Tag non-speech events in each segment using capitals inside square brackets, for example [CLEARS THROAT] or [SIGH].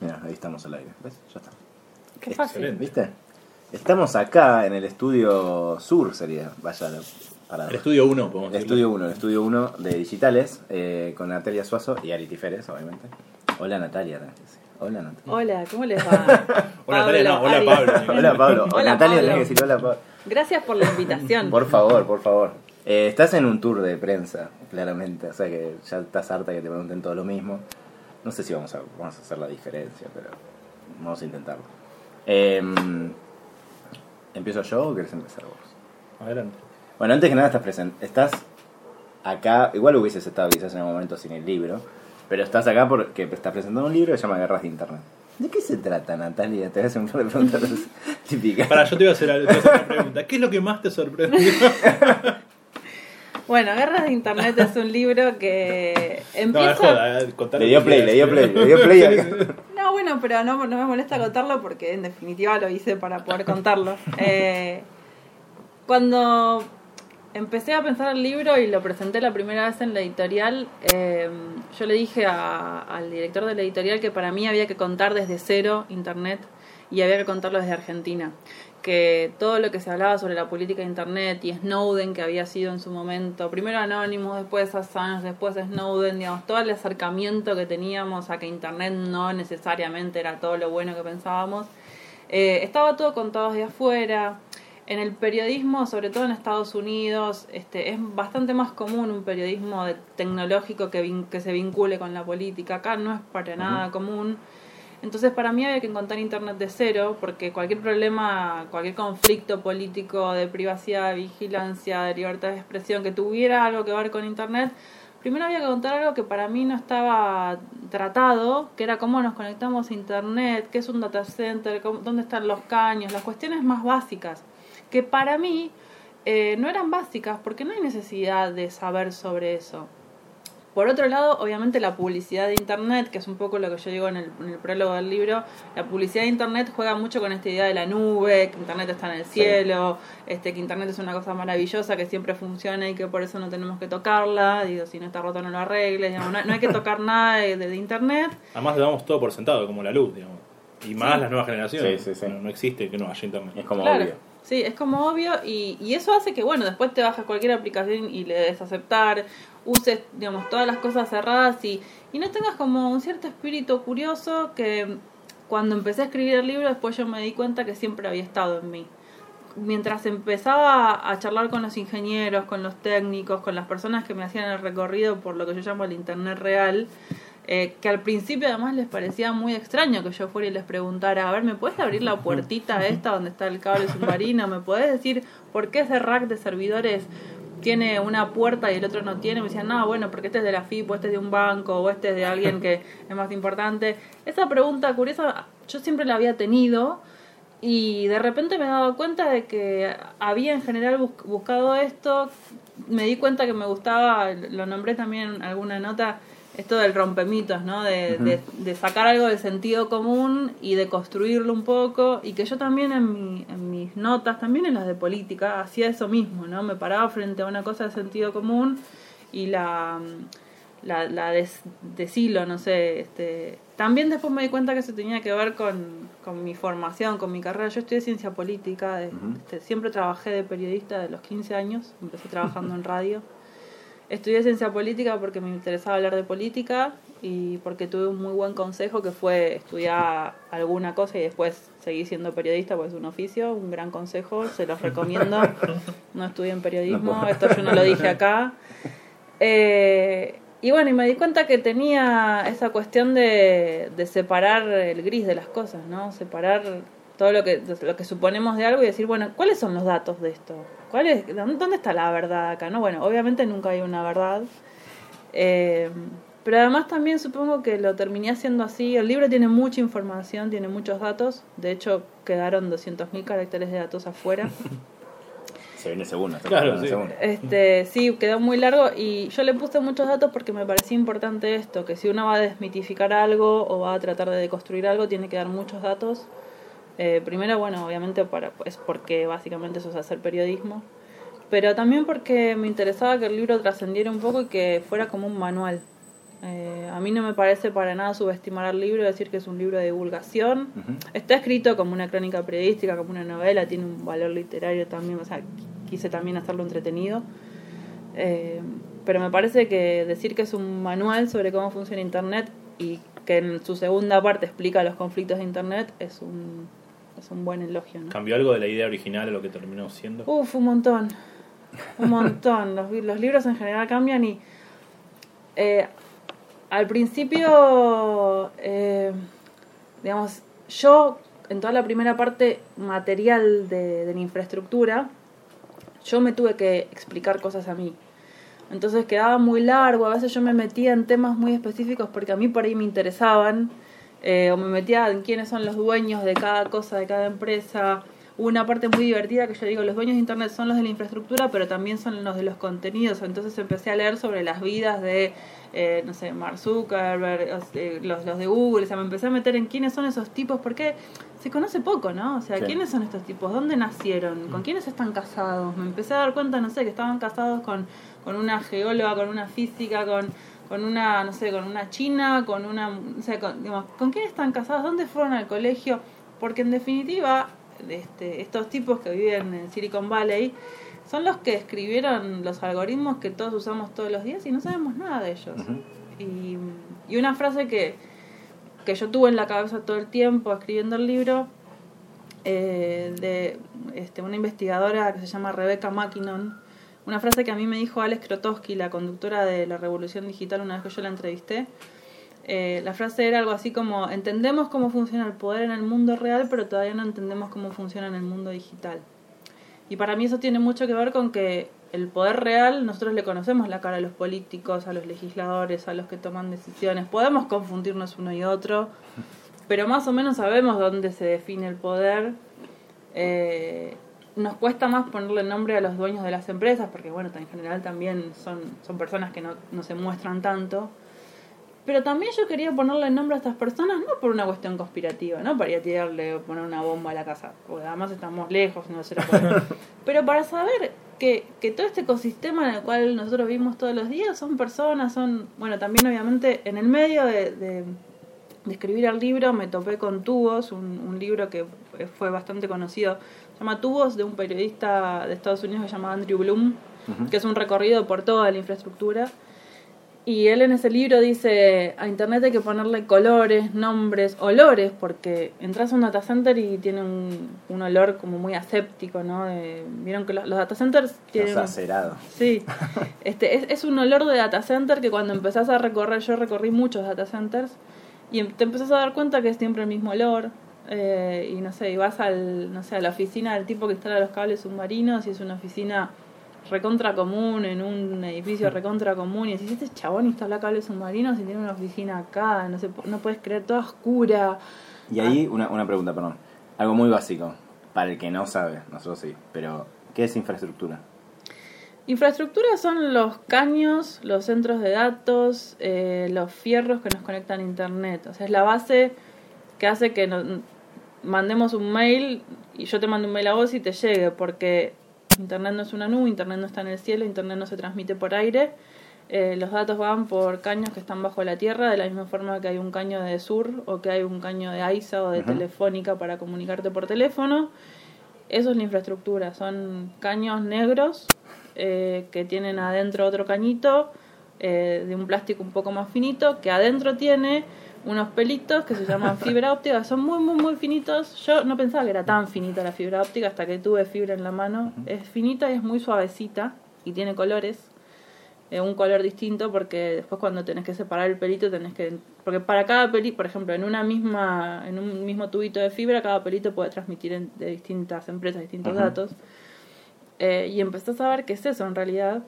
Mira, ahí estamos al aire. ¿Ves? Ya está. Qué fácil. Excelente. ¿Viste? Estamos acá en el estudio sur, sería. Vaya, para. El estudio 1, podemos El decirlo. estudio 1, el estudio 1 de digitales, eh, con Natalia Suazo y Ari Tiferes, obviamente. Hola Natalia. decir. Hola Natalia. Hola, ¿cómo les va? [LAUGHS] Hola, Natalia, no, hola. Pablo. Hola Pablo. Hola, Natalia, Pablo. tenés que decir hola Pablo. Gracias por la invitación. [LAUGHS] Por favor, por favor. Eh, estás en un tour de prensa, claramente. O sea que ya estás harta que te pregunten todo lo mismo. No sé si vamos a, vamos a hacer la diferencia, pero vamos a intentarlo. Eh, ¿Empiezo yo o querés empezar vos? Adelante. Bueno, antes que nada estás presente. Estás acá, igual hubieses estado quizás en algún momento sin el libro, pero estás acá porque estás presentando un libro que se llama Guerras de Internet. ¿De qué se trata, Natalia? Te voy a hacer un par de preguntas [LAUGHS] típicas. Para, yo te voy a hacer, te voy a hacer una pregunta. ¿Qué es lo que más te sorprendió? [LAUGHS] Bueno, Guerras de Internet es un libro que No, empieza... es joda, eh, Le dio que play, le dio play, le dio play. No, bueno, pero no, no me molesta contarlo porque en definitiva lo hice para poder contarlo. Eh, cuando empecé a pensar el libro y lo presenté la primera vez en la editorial, eh, yo le dije a- al director de la editorial que para mí había que contar desde cero Internet y había que contarlo desde Argentina. Que todo lo que se hablaba sobre la política de Internet y Snowden, que había sido en su momento, primero Anonymous, después Assange, después Snowden, digamos, todo el acercamiento que teníamos a que Internet no necesariamente era todo lo bueno que pensábamos, eh, estaba todo contado desde afuera. En el periodismo, sobre todo en Estados Unidos, este, es bastante más común un periodismo de- tecnológico que, vin- que se vincule con la política. Acá no es para nada común. Entonces, para mí había que encontrar Internet de cero, porque cualquier problema, cualquier conflicto político de privacidad, de vigilancia, de libertad de expresión que tuviera algo que ver con Internet, primero había que contar algo que para mí no estaba tratado, que era cómo nos conectamos a Internet, qué es un data center, dónde están los caños, las cuestiones más básicas, que para mí eh, no eran básicas, porque no hay necesidad de saber sobre eso. Por otro lado, obviamente la publicidad de Internet, que es un poco lo que yo digo en el, en el prólogo del libro, la publicidad de Internet juega mucho con esta idea de la nube, que Internet está en el cielo, este, que Internet es una cosa maravillosa, que siempre funciona y que por eso no tenemos que tocarla, digo, si no está roto no lo arregles, digamos, no, no hay que tocar nada de, de- de Internet. Además, le damos todo por sentado, como la luz, digamos. Y más las nuevas generaciones. Sí, sí, sí. No, no existe que no haya internet. Es como Claro. obvio. Sí, es como obvio y, y eso hace que, bueno, después te bajas cualquier aplicación y le des aceptar, uses, digamos, todas las cosas cerradas y, y no tengas como un cierto espíritu curioso que cuando empecé a escribir el libro después yo me di cuenta que siempre había estado en mí. Mientras empezaba a charlar con los ingenieros, con los técnicos, con las personas que me hacían el recorrido por lo que yo llamo el Internet real, eh, que al principio además les parecía muy extraño que yo fuera y les preguntara, a ver, ¿me puedes abrir la puertita esta donde está el cable submarino? ¿Me puedes decir por qué ese rack de servidores tiene una puerta y el otro no tiene? Me decían, no, bueno, porque este es de la FIP, o este es de un banco, o este es de alguien que [LAUGHS] es más importante. Esa pregunta curiosa yo siempre la había tenido y de repente me he dado cuenta de que había en general bus- buscado esto, me di cuenta que me gustaba, lo nombré también en alguna nota, esto del rompemitos, ¿no? De, de, de sacar algo del sentido común y de construirlo un poco, y que yo también en, mi- en mis notas, también en las de política, hacía eso mismo, ¿no? Me paraba frente a una cosa de sentido común y la, la, la des- deshilo, no sé, este... También después me di cuenta que eso tenía que ver con, con mi formación, con mi carrera. Yo estudié ciencia política, de- Ujú. este, siempre trabajé de periodista de los 15 años, empecé trabajando en radio. [LAUGHS] Estudié ciencia política porque me interesaba hablar de política y porque tuve un muy buen consejo que fue estudiar alguna cosa y después seguir siendo periodista, porque es un oficio, un gran consejo, se los recomiendo. No estudien periodismo, No esto yo no lo dije acá. Eh, y bueno, y me di cuenta que tenía esa cuestión de, de separar el gris de las cosas, ¿no? Separar todo lo que, lo que suponemos de algo y decir, bueno, ¿cuáles son los datos de esto? ¿Cuál es, dónde, dónde está la verdad acá? no Bueno, obviamente nunca hay una verdad. Eh, pero además también supongo que lo terminé haciendo así. El libro tiene mucha información, tiene muchos datos. De hecho, quedaron 200.000 caracteres de datos afuera. [LAUGHS] Se viene segunda. se Claro, viene sí. segunda. Este, sí, quedó muy largo y yo le puse muchos datos porque me parecía importante esto, que si uno va a desmitificar algo o va a tratar de deconstruir algo, tiene que dar muchos datos. Eh, primero, bueno, obviamente para, es porque básicamente eso es hacer periodismo, pero también porque me interesaba que el libro trascendiera un poco y que fuera como un manual. Eh, a mí no me parece para nada subestimar al libro, decir que es un libro de divulgación. Está escrito como una crónica periodística, como una novela, tiene un valor literario también, o sea, qu- quise también hacerlo entretenido. Eh, pero me parece que decir que es un manual sobre cómo funciona Internet y que en su segunda parte explica los conflictos de Internet es un, es un buen elogio. ¿no? ¿Cambió algo de la idea original a lo que terminó siendo? Uf, un montón. Un montón. Los libros en general cambian y eh, al principio, eh, digamos, yo en toda la primera parte material de, de la infraestructura, yo me tuve que explicar cosas a mí. Entonces quedaba muy largo, a veces yo me metía en temas muy específicos porque a mí por ahí me interesaban, eh, o me metía en quiénes son los dueños de cada cosa, de cada empresa. Hubo una parte muy divertida que yo digo, los dueños de Internet son los de la infraestructura, pero también son los de los contenidos. Entonces empecé a leer sobre las vidas de, eh, no sé, Mark Zuckerberg, sea, los, los de Google, o sea, me empecé a meter en quiénes son esos tipos, porque se conoce poco, ¿no? O sea, Sí. ¿quiénes son estos tipos? ¿Dónde nacieron? ¿Con quiénes están casados? Me empecé a dar cuenta, no sé, que estaban casados con, con una geóloga, con una física, con, con una, no sé, con una china, con una, no sé, con, digamos, ¿con quién están casados? ¿Dónde fueron al colegio? Porque en definitiva, este, estos tipos que viven en Silicon Valley son los que escribieron los algoritmos que todos usamos todos los días y no sabemos nada de ellos. Y, y una frase que, que yo tuve en la cabeza todo el tiempo escribiendo el libro eh, de este, una investigadora que se llama Rebecca Mackinnon, una frase que a mí me dijo Alex Krotowski, la conductora de la Revolución Digital, una vez que yo la entrevisté. Eh, la frase era algo así como, entendemos cómo funciona el poder en el mundo real, pero todavía no entendemos cómo funciona en el mundo digital. Y para mí eso tiene mucho que ver con que el poder real, nosotros le conocemos la cara a los políticos, a los legisladores, a los que toman decisiones. Podemos confundirnos uno y otro, pero más o menos sabemos dónde se define el poder. Eh, nos cuesta más ponerle nombre a los dueños de las empresas, porque bueno, en general también son, son personas que no, no se muestran tanto. Pero también yo quería ponerle nombre a estas personas, no por una cuestión conspirativa, no para ir a tirarle o poner una bomba a la casa, porque además estamos lejos, no se lo puede. [LAUGHS] Pero para saber que, que todo este ecosistema en el cual nosotros vivimos todos los días son personas, son, bueno, también obviamente en el medio de, de, de escribir el libro me topé con Tubos, un, un libro que fue bastante conocido, se llama Tubos, de un periodista de Estados Unidos que se llama Andrew Bloom, Ujú. que es un recorrido por toda la infraestructura. Y él en ese libro dice, a Internet hay que ponerle colores, nombres, olores, porque entras a un data center y tiene un, un olor como muy aséptico, ¿no? De- Vieron que los, los data centers tienen... Los acerados. Sí, [LAUGHS] este, es, es un olor de data center que cuando empezás a recorrer, yo recorrí muchos data centers, y em- te empezás a dar cuenta que es siempre el mismo olor, eh, y no sé, y vas al, no sé, a la oficina del tipo que instala los cables submarinos, y es una oficina recontra común, en un edificio recontra común, y decís, este chabón instala cables submarinos y tiene una oficina acá, no sé, no puedes creer, toda oscura. Y ahí una, una pregunta, perdón. Algo muy básico, para el que no sabe, nosotros sí, pero ¿qué es infraestructura? Infraestructura son los caños, los centros de datos, eh, los fierros que nos conectan a Internet. O sea, es la base que hace que nos mandemos un mail y yo te mando un mail a vos y te llegue, porque Internet no es una nube, Internet no está en el cielo, Internet no se transmite por aire. Eh, los datos van por caños que están bajo la tierra, de la misma forma que hay un caño de Sur o que hay un caño de AISA o de. Telefónica para comunicarte por teléfono. Eso es la infraestructura, son caños negros eh, que tienen adentro otro cañito eh, de un plástico un poco más finito, que adentro tiene unos pelitos que se llaman [LAUGHS] fibra óptica, son muy, muy, muy finitos. Yo no pensaba que era tan finita la fibra óptica hasta que tuve fibra en la mano. Es finita y es muy suavecita y tiene colores. eh, un color distinto porque después cuando tenés que separar el pelito tenés que porque para cada pelito por ejemplo en una misma en un mismo tubito de fibra cada pelito puede transmitir en- de distintas empresas distintos datos Eh, y empecé a saber qué es eso en realidad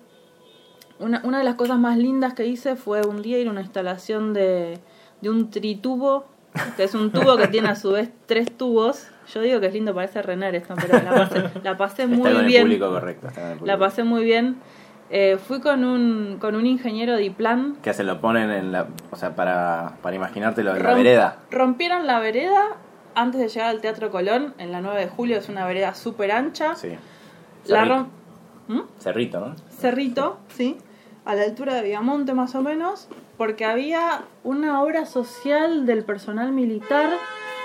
una, una de las cosas más lindas que hice fue un día ir a una instalación de, de un tritubo, que es un tubo que tiene a su vez tres tubos. Yo digo que es lindo, parece Renner esto, pero la pasé, la pasé está muy con bien. el público correcto. Está con el La público. pasé muy bien. Eh, fui con un, con un ingeniero de Iplan. Que se lo ponen en la. O sea, para, para imaginártelo en la vereda. Rompieron la vereda antes de llegar al Teatro Colón, en la 9 de julio, es una vereda súper ancha. Sí. Cerrito. ¿Mm? Cerrito, ¿no? Cerrito, sí. a la altura de Viamonte más o menos, porque había una obra social del personal militar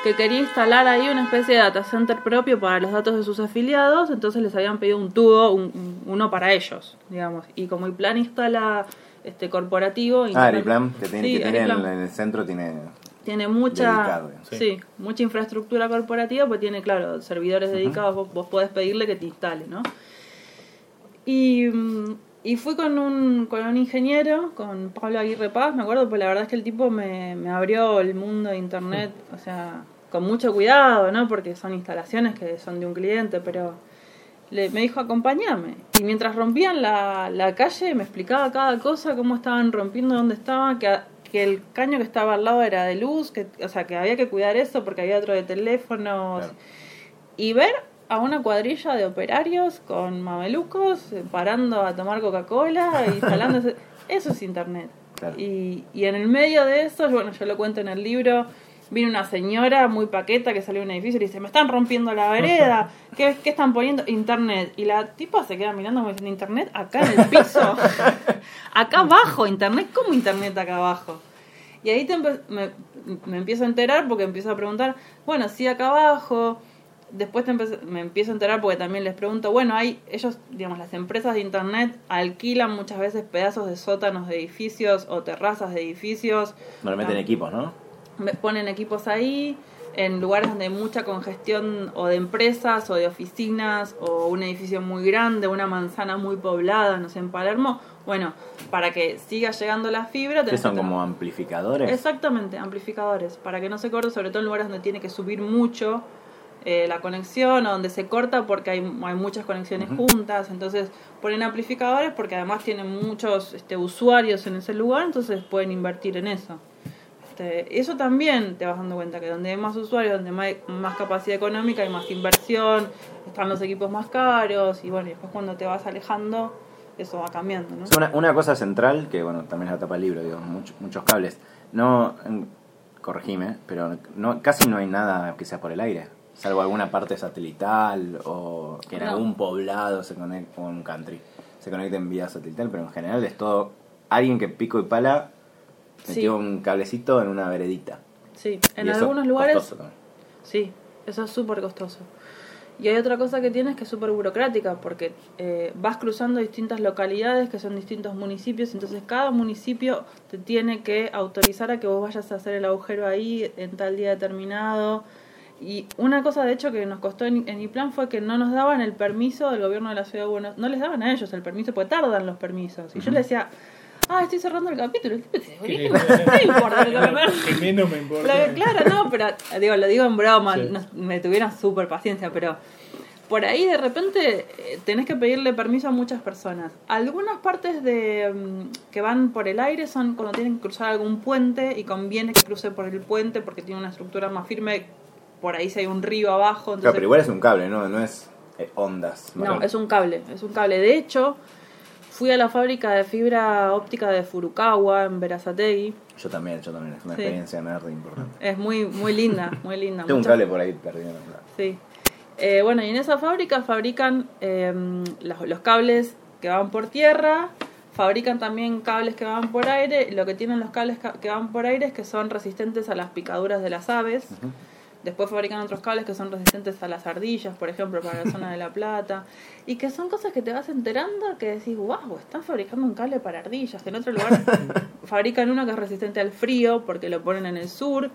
que quería instalar ahí una especie de data center propio para los datos de sus afiliados, entonces les habían pedido un tubo, un- un- uno para ellos, digamos. Y como el plan instala este corporativo... Ah, el plan que tiene, Sí, que tiene en, Ariplan en el centro tiene... tiene mucha Dedicado, sí. sí. mucha infraestructura corporativa pues tiene claro servidores dedicados vos, vos podés pedirle que te instale no y, mm, y fui con un con un ingeniero con Pablo Aguirre Paz me acuerdo pues la verdad es que el tipo me, me abrió el mundo de internet o sea con mucho cuidado no porque son instalaciones que son de un cliente pero le, me dijo acompáñame y mientras rompían la, la calle me explicaba cada cosa cómo estaban rompiendo dónde estaban que, a- que el caño que estaba al lado era de luz que o sea que había que cuidar eso porque había otro de teléfonos Claro. y ver a una cuadrilla de operarios con mamelucos eh, parando a tomar Coca-Cola [LAUGHS] instalando ese- eso es internet Claro. y, y en el medio de eso bueno yo lo cuento en el libro Vino una señora muy paqueta que salió de un edificio y dice, me están rompiendo la vereda, [LAUGHS] ¿qué, qué están poniendo? Internet. Y la tipa se queda mirando diciendo, internet acá en el piso, [LAUGHS] acá abajo, internet, ¿cómo internet acá abajo? Y ahí te empe- me, me empiezo a enterar porque empiezo a preguntar, bueno, sí acá abajo, después te empe- me empiezo a enterar porque también les pregunto, bueno, hay ellos, digamos, las empresas de internet alquilan muchas veces pedazos de sótanos de edificios o terrazas de edificios. Normalmente en Ah. equipos, ¿no? Me- ponen equipos ahí en lugares donde hay mucha congestión o de empresas o de oficinas o un edificio muy grande, una manzana muy poblada, no sé, en Palermo. Bueno, para que siga llegando la fibra... Tenés son como amplificadores. Exactamente, amplificadores, para que no se corte, sobre todo en lugares donde tiene que subir mucho eh, la conexión o donde se corta porque hay, hay muchas conexiones juntas, entonces ponen amplificadores porque además tienen muchos este, usuarios en ese lugar, entonces pueden invertir en eso. Este, eso también te vas dando cuenta que donde hay más usuarios, donde hay más capacidad económica, hay más inversión, están los equipos más caros y bueno, y después cuando te vas alejando, eso va cambiando, ¿no? Una, una cosa central, que bueno, también es la tapa del libro, digo, mucho- muchos cables. No, corregime, pero no, casi no hay nada que sea por el aire. Salvo alguna parte satelital o que en No. algún poblado se conecte con un country. Se conecte en vía satelital, pero en general es todo alguien que pico y pala metió Sí. un cablecito en una veredita. Sí, en Y algunos lugares costoso también. Sí, eso es súper costoso. Y hay otra cosa que tienes que es súper burocrática, porque eh, vas cruzando distintas localidades que son distintos municipios, entonces cada municipio te tiene que autorizar a que vos vayas a hacer el agujero ahí en tal día determinado. Y una cosa, de hecho, que nos costó en, en IPLAN fue que no nos daban el permiso del gobierno de la ciudad de Buenos no les daban a ellos el permiso, porque tardan los permisos. Y yo le decía, ah, estoy cerrando el capítulo. ¿Qué? "¿Qué [LAUGHS] me importa el capítulo?". Que menos me importa. Lo- claro, no, pero digo, lo digo en broma, Sí. no- me tuvieron súper paciencia, pero por ahí de repente eh, tenés que pedirle permiso a muchas personas. Algunas partes de mm, que van por el aire son cuando tienen que cruzar algún puente y conviene que cruce por el puente porque tiene una estructura más firme. Por ahí si hay un río abajo. Claro, Entonces, pero igual es un cable, no, no es eh, ondas. no, es un cable, es un cable. De hecho, fui a la fábrica de fibra óptica de Furukawa en Verazategui. Yo también, yo también. Es una Sí. experiencia nerd importante. Es muy, muy linda, muy linda. Tengo un cable por ahí perdido. la- Sí. Eh, bueno, y en esa fábrica fabrican eh, los, los cables que van por tierra, fabrican también cables que van por aire. Lo que tienen los cables ca- que van por aire es que son resistentes a las picaduras de las aves. Después fabrican otros cables que son resistentes a las ardillas, por ejemplo, para la zona de La Plata. [LAUGHS] Y que son cosas que te vas enterando que decís, wow, están fabricando un cable para ardillas. En otro lugar [LAUGHS] fabrican uno que es resistente al frío porque lo ponen en el sur.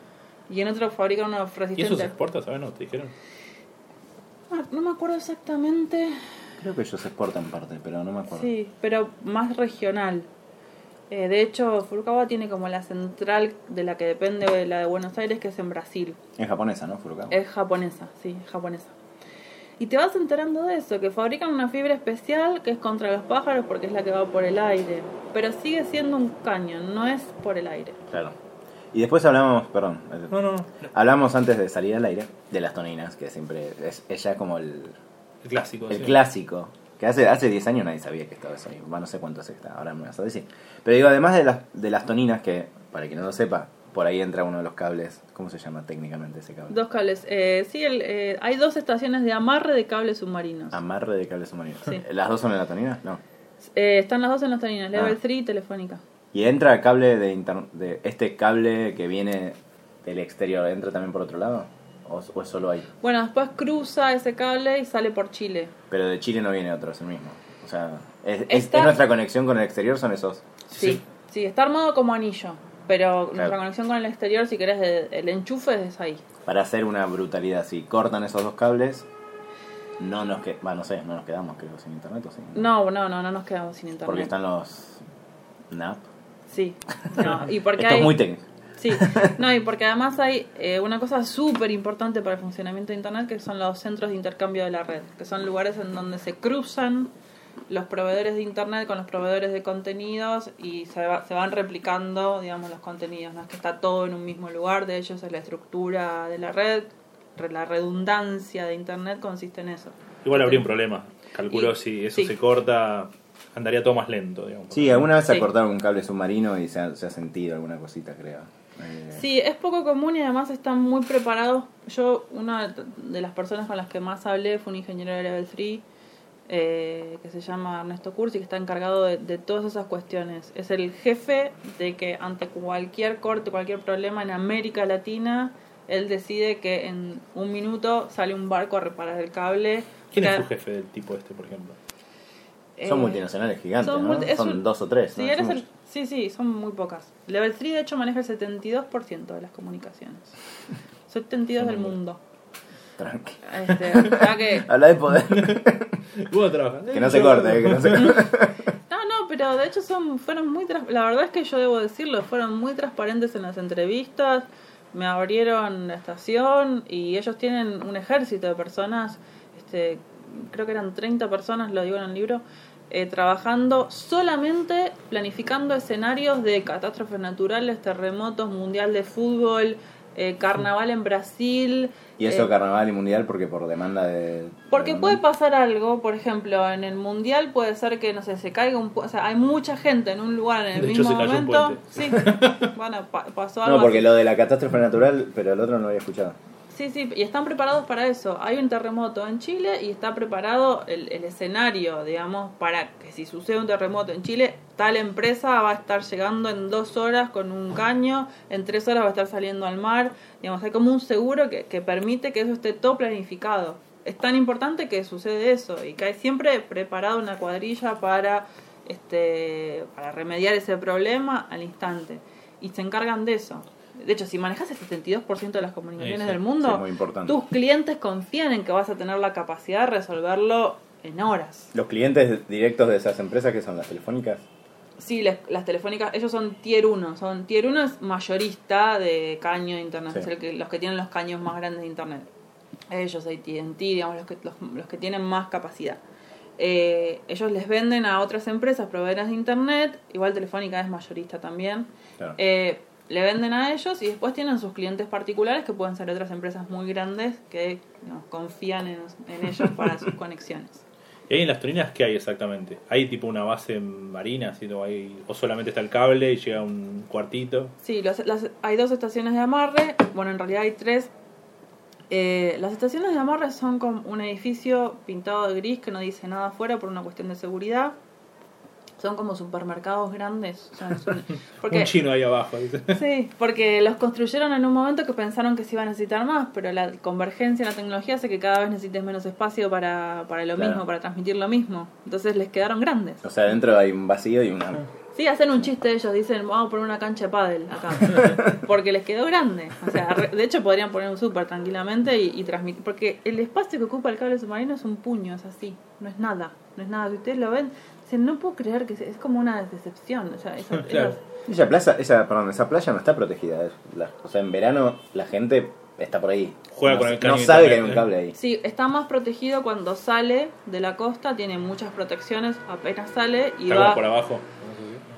Y en otro fabrican uno ¿Y eso resistente se exporta, sabes? ¿No te dijeron? Ah, No me acuerdo exactamente. Creo que ellos se exportan parte, pero no me acuerdo. Sí, pero más regional. Eh, de hecho, Furukawa tiene como la central de la que depende de la de Buenos Aires, que es en Brasil. Es japonesa, ¿no? Furukawa. Es japonesa, sí, es japonesa. Y te vas enterando de eso, que fabrican una fibra especial que es contra los pájaros porque es la que va por el aire. Pero sigue siendo un cañón, no es por el aire. Claro. Y después hablamos, perdón, eh, No, no, no. hablamos antes de salir al aire de las toninas, que siempre es ella es como el, El clásico. el sí. clásico. Que hace hace 10 años nadie sabía que estaba eso no sé cuánto es está, ahora me vas a decir. Pero digo, además de las, de las toninas, que para quien no lo sepa, por ahí entra uno de los cables. ¿Cómo se llama técnicamente ese cable? Dos cables. Eh, sí, el, eh, hay dos estaciones de amarre de cables submarinos. Amarre de cables submarinos. Sí. ¿Las dos son en la tonina? No. Eh, están las dos en las líneas, Level Ah. 3 y Telefónica. Y entra el cable de, inter- de este cable que viene del exterior, ¿entra también por otro lado? ¿O, o es solo ahí? Bueno, después cruza ese cable y sale por Chile. Pero de Chile no viene otro, es el mismo. O sea, es, es- Está- es nuestra conexión con el exterior, son esos. Sí, Sí. sí, está armado como anillo. Pero Claro. nuestra conexión con el exterior, si querés, el enchufe es ahí. Para hacer una brutalidad, si cortan esos dos cables, no nos que no sé, no nos quedamos creo sin internet o sí. No, no, no, no nos quedamos sin internet. Porque están los NAP. Sí, no, y porque Esto hay... es muy técnico. Sí, no, y porque además hay eh, una cosa súper importante para el funcionamiento de Internet que son los centros de intercambio de la red, que son lugares en donde se cruzan los proveedores de Internet con los proveedores de contenidos y se, va- se van replicando, digamos, los contenidos. No es que está todo en un mismo lugar, de ellos es la estructura de la red, re- la redundancia de Internet consiste en eso. Igual habría un problema. Calculo Y- si eso sí. se corta, andaría todo más lento, digamos. Sí, alguna vez se Sí. ha cortado un cable submarino y se ha, se ha sentido alguna cosita, creo. Eh, Sí, es poco común y además están muy preparados. Yo, una de las personas con las que más hablé fue un ingeniero de Level 3 eh, que se llama Ernesto Cursi, que está encargado de, de todas esas cuestiones. Es el jefe de que ante cualquier corte, cualquier problema en América Latina, él decide que en un minuto sale un barco a reparar el cable. ¿Quién es tu jefe del tipo este, por ejemplo? son eh, multinacionales gigantes, son ¿no? Son un- dos o tres. Sí, ¿no? eres Son el- sí, sí, son muy pocas. Level 3 de hecho maneja el 72% de las comunicaciones. [LAUGHS] 72 del mundo. Tranqui. Este, que, [LAUGHS] Habla de poder. [LAUGHS] Que no se corte, eh, que no se corte. no, no, pero de hecho son fueron muy la verdad es que yo debo decirlo, fueron muy transparentes en las entrevistas, me abrieron la estación y ellos tienen un ejército de personas, este, creo que eran 30 personas, lo digo en el libro, eh, trabajando solamente planificando escenarios de catástrofes naturales, terremotos, mundial de fútbol, eh, carnaval en Brasil. Y eso, eh, carnaval y mundial, porque por demanda de. Porque de- puede pasar algo, por ejemplo, en el mundial puede ser que, no sé, se caiga un... pu- O sea, hay mucha gente en un lugar en el De hecho, mismo se cayó un momento. Sí, [LAUGHS] bueno, pa- pasó algo No, porque así. lo de la catástrofe natural, pero el otro no lo había escuchado. Sí, sí, y están preparados para eso. Hay un terremoto en Chile y está preparado el, el escenario, digamos, para que si sucede un terremoto en Chile, tal empresa va a estar llegando en dos horas con un caño, en tres horas va a estar saliendo al mar. Digamos, hay como un seguro que, que permite que eso esté todo planificado. Es tan importante que sucede eso y que hay siempre preparada una cuadrilla para, este, para remediar ese problema al instante. Y se encargan de eso. De hecho, si manejas el 72% de las comunicaciones Sí, del mundo, Sí, tus clientes confían en que vas a tener la capacidad de resolverlo en horas. Los clientes directos de esas empresas, que son las telefónicas, Sí, las, las telefónicas, ellos son tier 1. Son, tier 1 es mayorista de caño de internet, Sí. que, los que tienen los caños más grandes de internet. Ellos, AT&T, digamos, los que, los, los que tienen más capacidad. Eh, ellos les venden a otras empresas proveedoras de internet, igual Telefónica es mayorista también. Claro. Eh, le venden a ellos y después tienen sus clientes particulares que pueden ser otras empresas muy grandes que confían en, en ellos para sus [LAUGHS] conexiones. ¿Y ahí en las turinas qué hay exactamente? ¿Hay tipo una base marina así, o, hay, o solamente está el cable y llega un cuartito? Sí, los- las- hay dos estaciones de amarre, bueno, en realidad hay tres. Eh, las estaciones de amarre son como un edificio pintado de gris que no dice nada afuera por una cuestión de seguridad. Son como supermercados grandes. o sea, [LAUGHS] es un- porque, Un chino ahí abajo. dice. [LAUGHS] Sí, porque los construyeron en un momento que pensaron que se iba a necesitar más, pero la convergencia en la tecnología hace que cada vez necesites menos espacio para, para lo Claro. mismo, para transmitir lo mismo. Entonces les quedaron grandes. O sea, dentro hay un vacío y una. Sí, hacen un chiste ellos, dicen, vamos a poner una cancha de pádel acá. [LAUGHS] Porque les quedó grande. O sea, de hecho podrían poner un súper tranquilamente y, y transmitir. Porque el espacio que ocupa el cable submarino es un puño, es así. No es nada. No es nada. Si ustedes lo ven, dicen, no puedo creer que es como una decepción. O sea, [LAUGHS] esa- Claro. esas- Esa plaza, esa, perdón, esa playa no está protegida. es la- o sea, en verano la gente está por ahí. Juega no, con el no caño de sabe que hay un cable ahí. Sí, está más protegido cuando sale de la costa, tiene muchas protecciones, apenas sale y Está va... por abajo.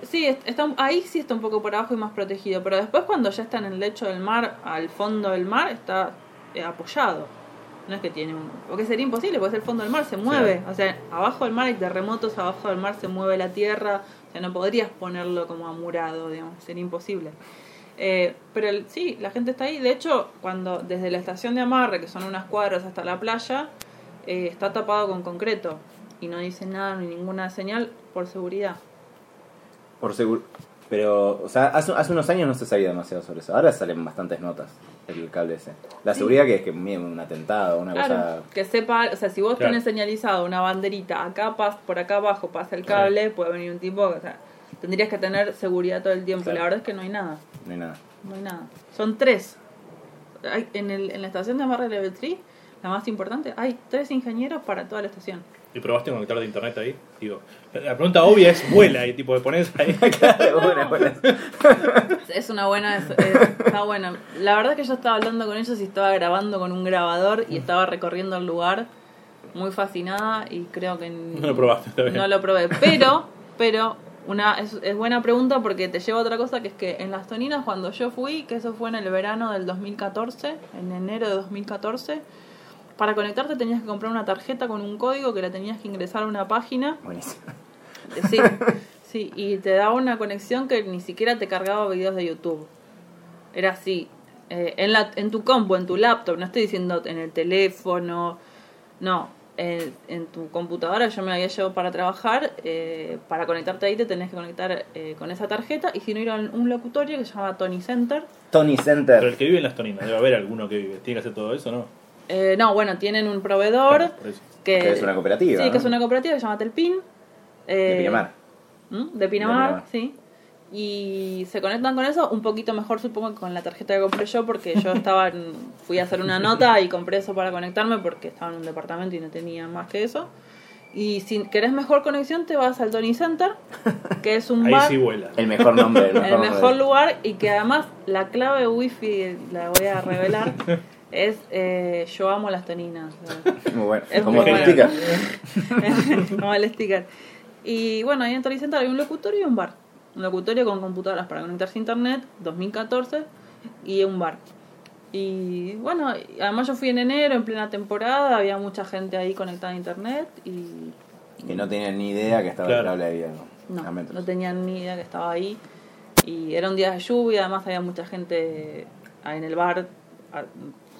Sí, es- está, ahí sí está un poco por abajo y más protegido, pero después cuando ya está en el lecho del mar, al fondo del mar, está eh, apoyado. No es que tiene un... Porque sería imposible, porque es el fondo del mar, se mueve. O sea, abajo del mar hay terremotos, abajo del mar se mueve la tierra. O sea, no podrías ponerlo como amurado, digamos, sería imposible. Eh, pero el- sí, la gente está ahí. De hecho, cuando desde la estación de amarre, que son unas cuadras hasta la playa, eh, está tapado con concreto. y no dice nada ni ninguna señal por seguridad. Por seguro. Pero, o sea, hace, hace unos años no se sabía demasiado sobre eso. Ahora salen bastantes notas el cable ese. La seguridad que es que un atentado, una Claro, cosa. que sepa, o sea, si vos Claro. tenés señalizado una banderita, acá pas, por acá abajo pasa el cable, puede venir un tipo, o sea, tendrías que tener seguridad todo el tiempo. Claro. La verdad es que no hay nada, No hay nada. no hay nada. Son tres. Hay- en, el, en la estación de amarre Level 3, la más importante, hay tres ingenieros para toda la estación. ¿Y probaste conectar de internet ahí? Digo, la pregunta obvia es vuela y tipo, pones ahí. [LAUGHS] Claro, bueno, bueno. [LAUGHS] Es una buena, es- es- está buena. La verdad es que yo estaba hablando con ellos y estaba grabando con un grabador y estaba recorriendo el lugar muy fascinada y creo que No lo probaste, está bien. no lo probé. Pero, pero una es, es buena pregunta porque te lleva a otra cosa que es que en las Toninas cuando yo fui, que eso fue en el verano del 2014, en enero de 2014, para conectarte tenías que comprar una tarjeta con un código que la tenías que ingresar a una página Buenísimo. Sí, [LAUGHS] sí, y te daba una conexión que ni siquiera te cargaba videos de YouTube. Era así. eh, en, la, en tu compu, en tu laptop, no estoy diciendo en el teléfono, no. En, en tu computadora yo me había llevado para trabajar, eh, para conectarte ahí te tenés que conectar eh, con esa tarjeta y si no ir a un locutorio que se llama Tony Center. Tony Pero Center. el que vive en las Toninas, debe haber alguno que vive. ¿Tiene que hacer todo eso no? Eh, no, bueno, tienen un proveedor Claro, que, Que es una cooperativa, Sí, ¿no? que es una cooperativa que se llama Telpin. De Eh, Pinamar. ¿Mm? De Pinamar, Pinamar. sí. Y se conectan con eso un poquito mejor, supongo, que con la tarjeta que compré yo, porque yo estaba en- fui a hacer una nota y compré eso para conectarme porque estaba en un departamento y no tenía más que eso. Y si querés mejor conexión, te vas al Tony Center, que es un Ahí bar, sí vuela. El mejor nombre. El mejor, el mejor nombre. lugar, y que además la clave wifi, la voy a revelar, es eh, yo amo las toninas. [LAUGHS] Muy bueno. Es Como bueno. sticker. [LAUGHS] como el sticker. Y bueno, ahí en Tony Center hay un locutorio y un bar. Un locutorio con computadoras para conectarse a internet, 2014, y un bar. Y bueno, además yo fui en enero, en plena temporada, había mucha gente ahí conectada a internet y Que no tenían ni idea que estaba Claro. el cable no, metros. no tenían ni idea que estaba ahí. Y era un día de lluvia, además había mucha gente en el bar,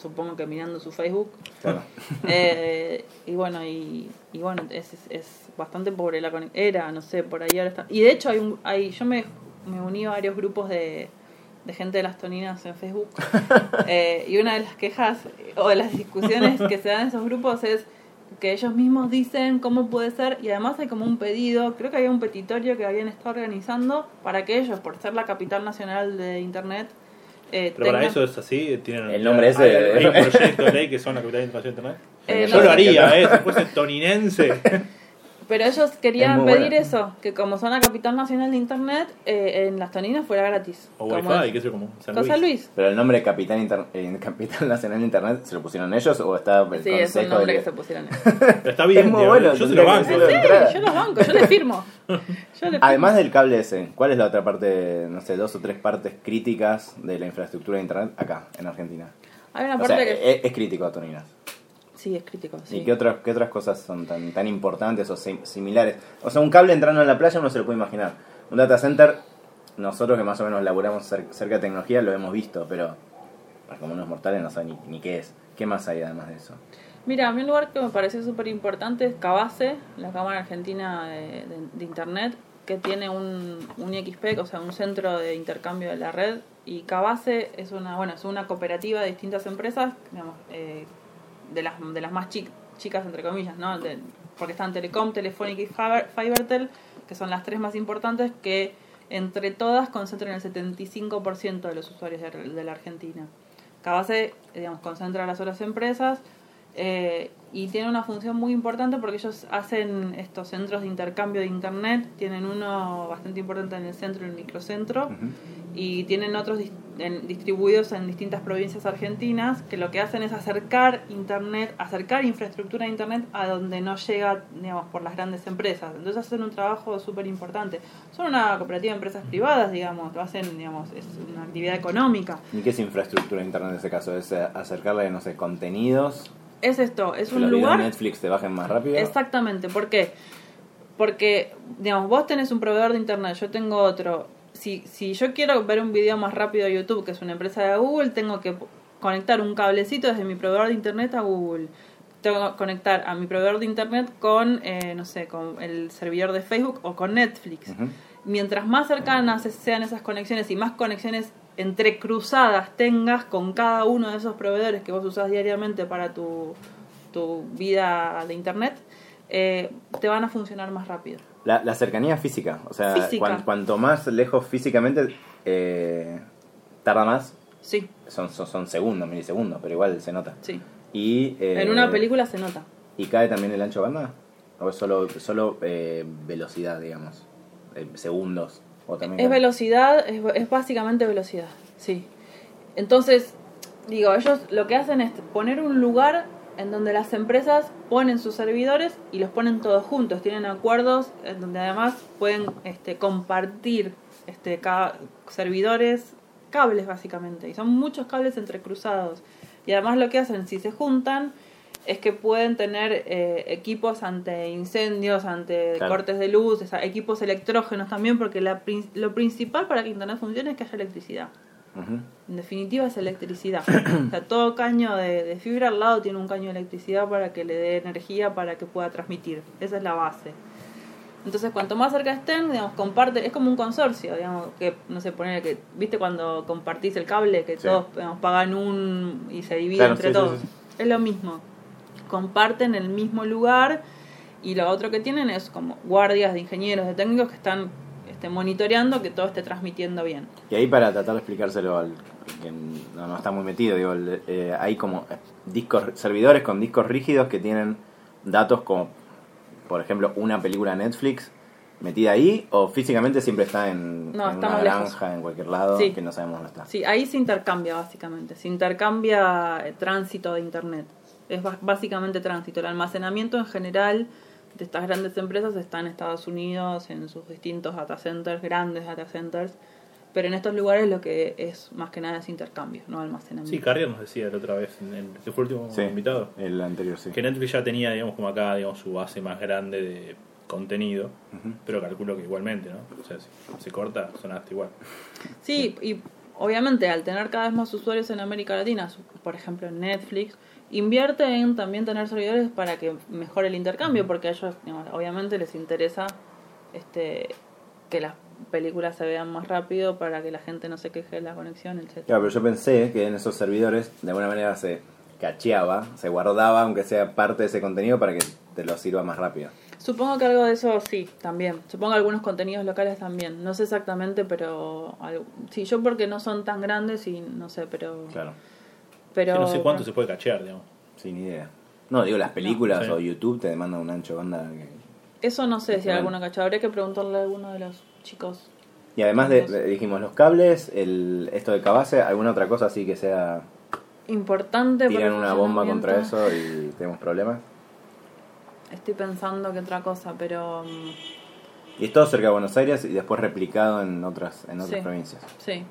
supongo que mirando su Facebook. Claro. [LAUGHS] Eh, y bueno, y, y bueno, es, es, es bastante pobre la conexión. Era, no sé, por ahí ahora está. Y de hecho, hay un, hay, yo me, me uní a varios grupos de, de gente de las toninas en Facebook. [LAUGHS] Eh, y una de las quejas o de las discusiones que se dan en esos grupos es que ellos mismos dicen cómo puede ser y además hay como un pedido, creo que había un petitorio que habían estado organizando para que ellos, por ser la capital nacional de Internet, eh, Pero para eso es así, tienen El nombre ese- hay, hay un proyecto de ley que son la capital de información de internet. Eh, Yo no lo haría, eh, si fuese toninense. [LAUGHS] Pero ellos querían pedir buena. eso, que como son la capital nacional de internet, eh, en las toninas fuera gratis. O Como wifi, es- qué sé yo, como San Luis. San Luis. Pero el nombre Capital, Inter- eh, [LAUGHS] Capital Nacional de Internet, ¿se lo pusieron ellos o está el Sí, es un consejo nombre de que se pusieron. [LAUGHS] Pero está bien, Es muy bueno, yo se lo banco. Sí, yo los banco, yo le firmo. [LAUGHS] Yo le firmo. Además del cable ese, ¿cuál es la otra parte, no sé, dos o tres partes críticas de la infraestructura de Internet acá, en Argentina? Hay una O parte sea, que... es, es crítico a Toninas. Sí, es crítico. Sí. ¿Y qué otras, qué otras cosas son tan, tan importantes o sim- similares? O sea, un cable entrando en la playa uno se lo puede imaginar. Un data center, nosotros que más o menos laburamos cer- cerca de tecnología lo hemos visto, pero como unos mortales no saben ni, ni qué es. ¿Qué más hay además de eso? Mira, a mí un lugar que me pareció súper importante es Cabase, la Cámara Argentina de, de- de Internet, que tiene un, un IXP, o sea, un centro de intercambio de la red. Y Cabase es una, bueno, es una cooperativa de distintas empresas, digamos, eh, de, las, de las más chi- chicas, entre comillas, ¿no? De- porque están Telecom, Telefónica y Fibertel, que son las tres más importantes, que entre todas concentran el 75% de los usuarios de, de la Argentina. Cabase, digamos, concentra las otras empresas eh, y tiene una función muy importante porque ellos hacen estos centros de intercambio de internet. Tienen uno bastante importante en el centro, en el microcentro, Ujú. y tienen otros en- distribuidos en distintas provincias argentinas que lo que hacen es acercar internet, acercar infraestructura de internet a donde no llega, digamos, por las grandes empresas. Entonces hacen un trabajo súper importante. Son una cooperativa de empresas privadas, digamos, lo hacen, digamos, es una actividad económica. ¿Y qué es infraestructura de Internet en ese caso? ¿Es eh, acercarle, no sé, contenidos? Es esto, es que un los lugar Netflix te bajen más rápido? Exactamente, ¿por qué? Porque, digamos, vos tenés un proveedor de internet, yo tengo otro. Si, si yo quiero ver un video más rápido de YouTube, que es una empresa de Google, tengo que conectar un cablecito desde mi proveedor de internet a Google. tengo que conectar a mi proveedor de internet con, eh, no sé, con el servidor de Facebook o con Netflix. Mientras más cercanas sean esas conexiones y más conexiones entrecruzadas tengas con cada uno de esos proveedores que vos usás diariamente para tu, tu vida de internet, eh, te van a funcionar más rápido. La, la cercanía física, o sea, Física. cuan- cuanto más lejos físicamente, eh, tarda más. Sí, Son, son, son segundos, milisegundos, pero igual se nota. sí. Y, eh, En una película se nota. ¿Y cae también el ancho de banda? ¿O es solo, solo eh, velocidad, digamos? Eh, segundos. ¿O también Es cae? velocidad, es, es básicamente velocidad, sí. Entonces, digo, ellos lo que hacen es poner un lugar en donde las empresas ponen sus servidores y los ponen todos juntos. Tienen acuerdos en donde además pueden este, compartir este, ca- servidores, cables básicamente. Y son muchos cables entrecruzados. Y además lo que hacen si se juntan es que pueden tener eh, equipos ante incendios, ante Claro. cortes de luz, o sea, equipos electrógenos también, porque la, lo principal para que Internet funcione es que haya electricidad. En definitiva es electricidad. [CLEARS THROAT] o sea, todo caño de, de fibra al lado tiene un caño de electricidad para que le dé energía para que pueda transmitir. Esa es la base. Entonces, cuanto más cerca estén, digamos, comparte, es como un consorcio, digamos, que no sé, poner que, ¿viste cuando compartís el cable que Sí. todos digamos, pagan un y se divide Claro, entre sí, todos? sí. Es lo mismo. Comparten el mismo lugar y lo otro que tienen es como guardias de ingenieros, de técnicos que están monitoreando que todo esté transmitiendo bien. Y ahí para tratar de explicárselo al que no, no está muy metido, digo, el- eh, hay como discos, servidores con discos rígidos que tienen datos como, por ejemplo, una película Netflix metida ahí, o físicamente siempre está en, No, en una lejos. granja, en cualquier lado, Sí. que no sabemos dónde está. Sí, ahí se intercambia básicamente, se intercambia eh, tránsito de Internet. Es básicamente tránsito. El almacenamiento en general de estas grandes empresas está en Estados Unidos, en sus distintos data centers, grandes data centers, pero en estos lugares lo que es más que nada es intercambio, no almacenamiento. Sí, Carrier nos decía la otra vez, en, en- que fue el último Sí, invitado, el anterior, sí. que Netflix ya tenía, digamos, como acá, digamos, su base más grande de contenido, pero calculo que igualmente, ¿no? O sea, si se corta, sonaste igual. Sí, y obviamente al tener cada vez más usuarios en América Latina, por ejemplo en Netflix, invierte en también tener servidores para que mejore el intercambio, porque a ellos digamos, obviamente les interesa este que las películas se vean más rápido para que la gente no se queje de la conexión, etcétera. Claro, pero yo pensé que en esos servidores de alguna manera se cacheaba, se guardaba, aunque sea parte de ese contenido, para que te lo sirva más rápido. Supongo que algo de eso sí, también. Supongo que algunos contenidos locales también. No sé exactamente, pero sí, yo porque no son tan grandes y no sé, pero Claro, pero Que no sé cuánto se puede cachear, digamos. sin idea. No, digo, las películas sí. o YouTube te demandan un ancho banda. que- Eso no sé si hay alguna cachada. Habría que preguntarle a alguno de los chicos. Y además de, dijimos, los cables, el, esto de cabase, alguna otra cosa así que sea... Importante Tiran una bomba contra eso y tenemos problemas. Estoy pensando que otra cosa, pero mm, Y es todo cerca de Buenos Aires y después replicado en otras en otras Sí. provincias. sí.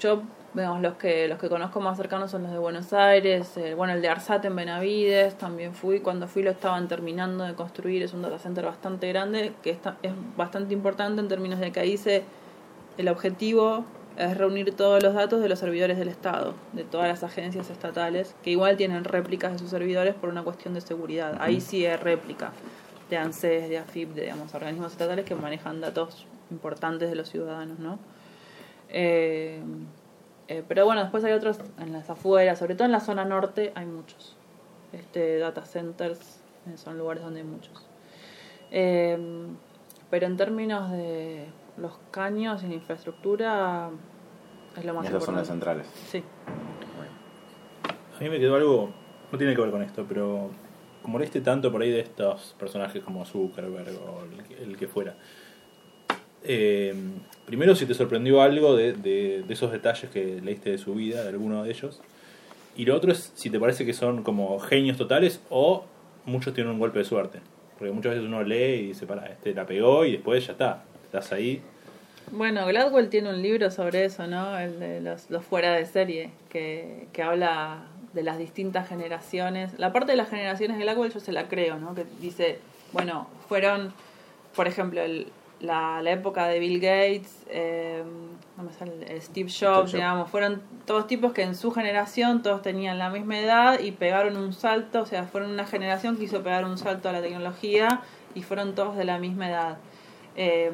Yo, digamos, los que los que conozco más cercanos son los de Buenos Aires. eh, bueno, el de Arsat en Benavides también fui. Cuando fui lo estaban terminando de construir. Es un data center bastante grande que está, es bastante importante en términos de que ahí se el objetivo es reunir todos los datos de los servidores del Estado, de todas las agencias estatales, que igual tienen réplicas de sus servidores por una cuestión de seguridad. Ahí sí hay réplica de ANSES, de AFIP, de digamos, organismos estatales que manejan datos importantes de los ciudadanos, ¿no? Eh, eh, pero bueno, después hay otros en las afueras, sobre todo en la zona norte hay muchos. Este, data centers eh, son lugares donde hay muchos. Eh, pero en términos de los caños y la infraestructura es lo más Esas son las importante. centrales. Sí. A mí me quedó algo, no tiene que ver con esto, pero como leíste tanto por ahí de estos personajes como Zuckerberg o el, que- el que fuera, eh, primero si te sorprendió algo de, de- de esos detalles que leíste de su vida, de alguno de ellos, y lo otro es si te parece que son como genios totales o muchos tienen un golpe de suerte. Porque muchas veces uno lee y dice, para, este la pegó y después ya está, estás ahí. Bueno, Gladwell tiene un libro sobre eso, ¿no? El de los, los fuera de serie, que, que habla de las distintas generaciones. La parte de las generaciones de Gladwell yo se la creo, ¿no? Que dice, bueno, fueron, por ejemplo, el, la, la época de Bill Gates, eh, no me sale, Steve Jobs, Jobs. digamos, fueron todos tipos que en su generación todos tenían la misma edad y pegaron un salto, o sea, fueron una generación que hizo pegar un salto a la tecnología y fueron todos de la misma edad. Eh,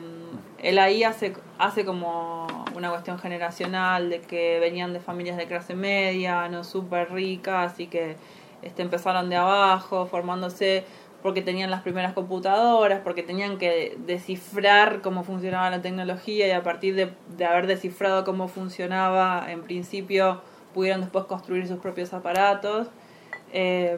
él ahí hace, hace como una cuestión generacional de que venían de familias de clase media, no súper ricas y que este, empezaron de abajo, formándose porque tenían las primeras computadoras, porque tenían que descifrar cómo funcionaba la tecnología y a partir de, de haber descifrado cómo funcionaba, en principio pudieron después construir sus propios aparatos. Eh,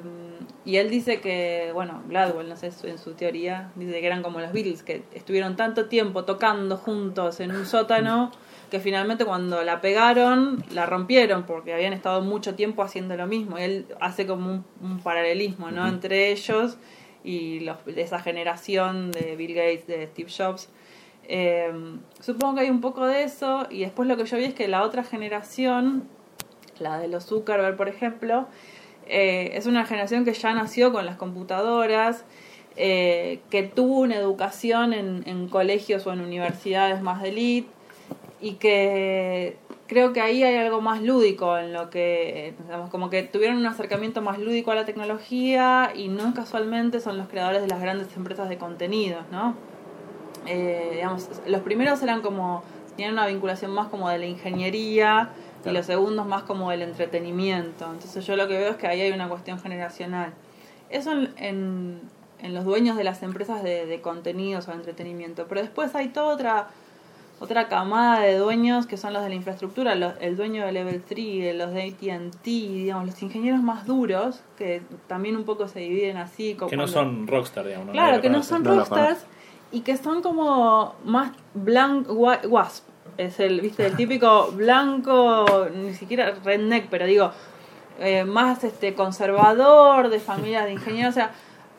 y él dice que, bueno, Gladwell, no sé, en su teoría, dice que eran como los Beatles, que estuvieron tanto tiempo tocando juntos en un sótano que finalmente cuando la pegaron, la rompieron porque habían estado mucho tiempo haciendo lo mismo. Y él hace como un, un paralelismo, ¿no? Entre ellos y los, de esa generación de Bill Gates, de Steve Jobs. Eh, supongo que hay un poco de eso y después lo que yo vi es que la otra generación, la de los Zuckerberg, por ejemplo, eh, es una generación que ya nació con las computadoras, eh, que tuvo una educación en, en colegios o en universidades más de elite y que creo que ahí hay algo más lúdico en lo que, digamos, como que tuvieron un acercamiento más lúdico a la tecnología y no casualmente son los creadores de las grandes empresas de contenidos, ¿no? Eh, digamos, los primeros eran como, tenían una vinculación más como de la ingeniería y los segundos más como del entretenimiento. Entonces yo lo que veo es que ahí hay una cuestión generacional. Eso en, en, en los dueños de las empresas de, de contenidos o de entretenimiento. Pero después hay toda otra otra camada de dueños que son los de la infraestructura, los- el dueño de Level 3, los de AT&T, digamos, los ingenieros más duros, que también un poco se dividen así. como Que no cuando- son rockstar, digamos. Claro, que no son No rockstars y que son como más blanc wa- wasp. Es el, viste, el típico [LAUGHS] blanco, ni siquiera redneck, pero digo, eh, más este conservador, de familias de ingenieros, o sea,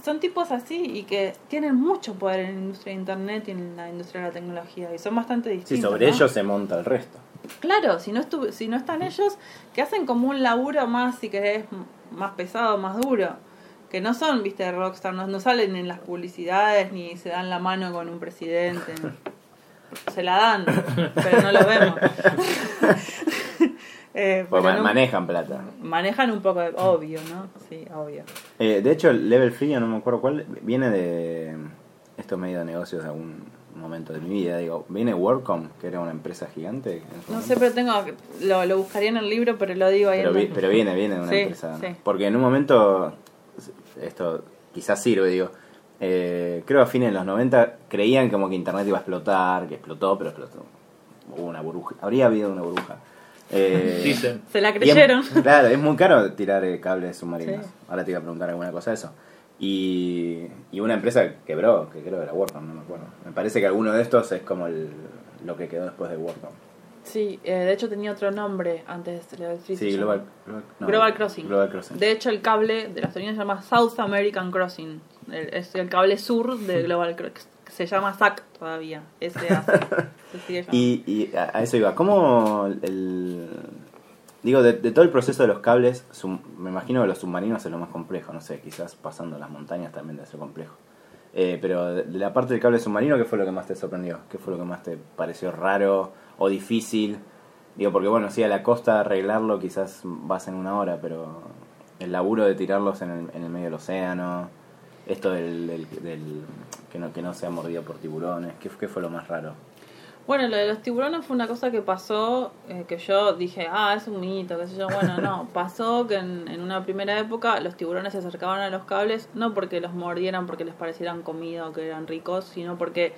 son tipos así y que tienen mucho poder en la industria de internet y en la industria de la tecnología y son bastante Sí, distintos. sobre ¿no? ellos se monta el resto. Claro, si no, estu si no están ellos, que hacen como un laburo más, si querés, más pesado, más duro. Que no son, viste, rockstar, no, no salen en las publicidades ni se dan la mano con un presidente. [LAUGHS] Se la dan, pero no lo vemos. [LAUGHS] Eh, Porque no- manejan plata. manejan un poco, de, obvio, ¿no? Sí, obvio. Eh, de hecho, el Level Free, no me acuerdo cuál, viene de estos medios de negocios de algún momento de mi vida. Digo, viene WorldCom, que era una empresa gigante. No momento. sé, pero tengo, lo, lo buscaría en el libro, pero lo digo ahí. Pero, en vi- el- pero viene, viene de una Sí, empresa. sí. Porque en un momento, esto quizás sirve, digo, eh, creo a fines de los 90 creían como que Internet iba a explotar, que explotó, pero explotó. Hubo una burbuja, habría habido una burbuja. Eh, Dicen. Se la es- creyeron. [LAUGHS] claro, es muy caro tirar eh, cables submarinos. Sí. Ahora te iba a preguntar alguna cosa de eso. Y, y una empresa quebró, que creo que era WorldCom, no me acuerdo. Me parece que alguno de estos es como el, lo que quedó después de WorldCom. Sí, eh, de hecho tenía otro nombre antes de Level 3. Sí, Global, llama- Global, no, Global Crossing. Global Crossing. De hecho, el cable de las líneas se llama South American Crossing. El- es el cable sur de [LAUGHS] Global Crossing. Se llama SAC todavía. SAC. [LAUGHS] Se sigue llamando. Y, y a, a eso iba, ¿cómo el... Digo, de, de todo el proceso de los cables, sum- me imagino que los submarinos es lo más complejo, no sé, quizás pasando las montañas también debe ser complejo. Eh, pero de, de la parte del cable submarino, ¿qué fue lo que más te sorprendió? ¿Qué fue lo que más te pareció raro o difícil? Digo, porque bueno, sí, a la costa arreglarlo quizás vas en una hora, pero el laburo de tirarlos en el, en el medio del océano, esto del, del, del- que, no, que no sea mordido por tiburones, ¿qué, qué fue lo más raro? Bueno, lo de los tiburones fue una cosa que pasó, eh, que yo dije, ah, es un mito, qué sé yo. Bueno, no, [LAUGHS] pasó que en, en una primera época los tiburones se acercaban a los cables, no porque los mordieran, porque les parecieran comida o que eran ricos, sino porque